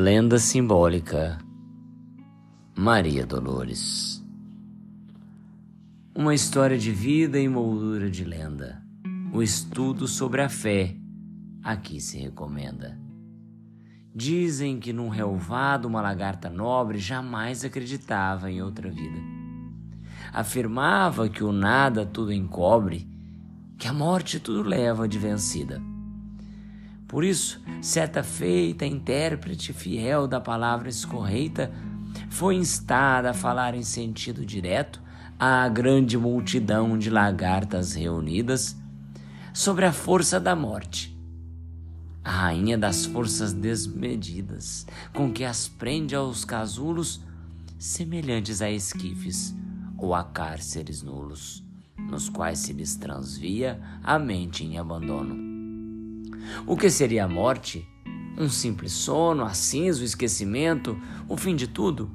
Lenda simbólica Maria Dolores Uma história de vida em moldura de lenda. O estudo sobre a fé aqui se recomenda. Dizem que num relvado uma lagarta nobre jamais acreditava em outra vida. Afirmava que o nada tudo encobre, que a morte tudo leva de vencida. Por isso, certa feita, intérprete fiel da palavra escorreita, foi instada a falar em sentido direto à grande multidão de lagartas reunidas sobre a força da morte, a rainha das forças desmedidas, com que as prende aos casulos semelhantes a esquifes ou a cárceres nulos, nos quais se lhes transvia a mente em abandono. O que seria a morte? Um simples sono, a cinza, o esquecimento, o fim de tudo?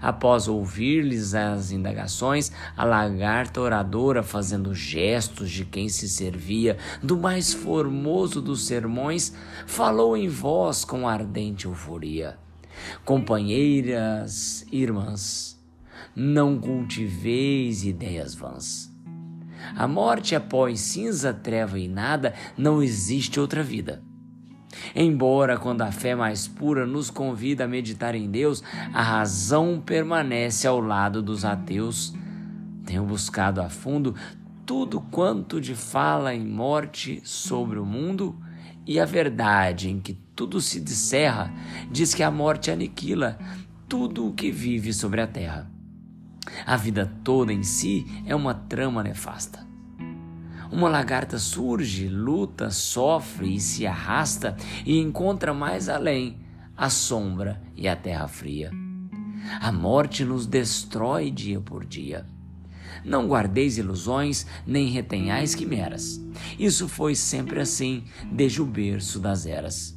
Após ouvir-lhes as indagações, a lagarta oradora, fazendo gestos de quem se servia do mais formoso dos sermões, falou em voz com ardente euforia: Companheiras, irmãs, não cultiveis ideias vãs. A morte após cinza, treva e nada, não existe outra vida. Embora, quando a fé mais pura nos convida a meditar em Deus, a razão permanece ao lado dos ateus. Tenho buscado a fundo tudo quanto de fala em morte sobre o mundo e a verdade em que tudo se descerra diz que a morte aniquila tudo o que vive sobre a terra. A vida toda em si é uma trama nefasta. Uma lagarta surge, luta, sofre e se arrasta e encontra mais além a sombra e a terra fria. A morte nos destrói dia por dia. Não guardeis ilusões, nem retenhais quimeras. Isso foi sempre assim, desde o berço das eras.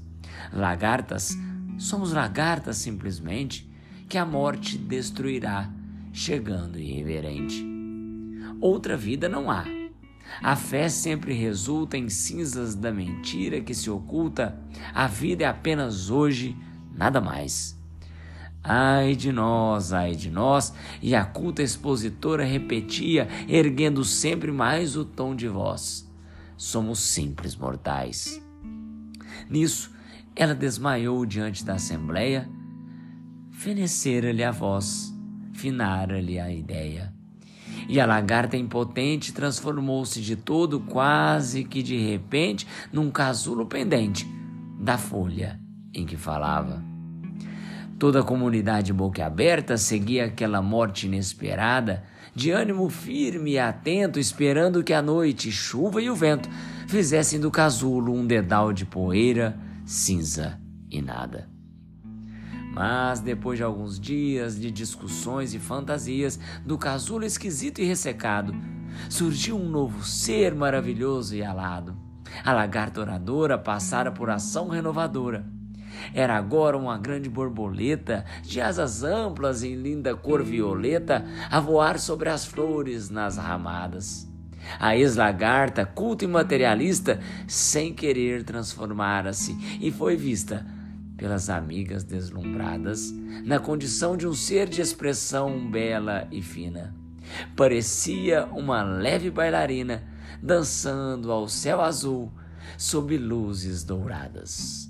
Lagartas, somos lagartas simplesmente, que a morte destruirá chegando irreverente. Outra vida não há. A fé sempre resulta em cinzas da mentira que se oculta. A vida é apenas hoje, nada mais. Ai de nós, ai de nós, e a culta expositora repetia, erguendo sempre mais o tom de voz. Somos simples mortais. Nisso, ela desmaiou diante da assembleia, fenecera-lhe a voz finara-lhe a ideia. E a lagarta impotente transformou-se de todo, quase que de repente, num casulo pendente da folha em que falava. Toda a comunidade boquiaberta seguia aquela morte inesperada, de ânimo firme e atento, esperando que a noite, chuva e o vento fizessem do casulo um dedal de poeira, cinza e nada. Mas depois de alguns dias de discussões e fantasias do casulo esquisito e ressecado, surgiu um novo ser maravilhoso e alado. A lagarta oradora passara por ação renovadora. Era agora uma grande borboleta de asas amplas em linda cor violeta a voar sobre as flores nas ramadas. A ex-lagarta, culta e materialista, sem querer transformara-se e foi vista pelas amigas deslumbradas, na condição de um ser de expressão bela e fina. Parecia uma leve bailarina dançando ao céu azul sob luzes douradas.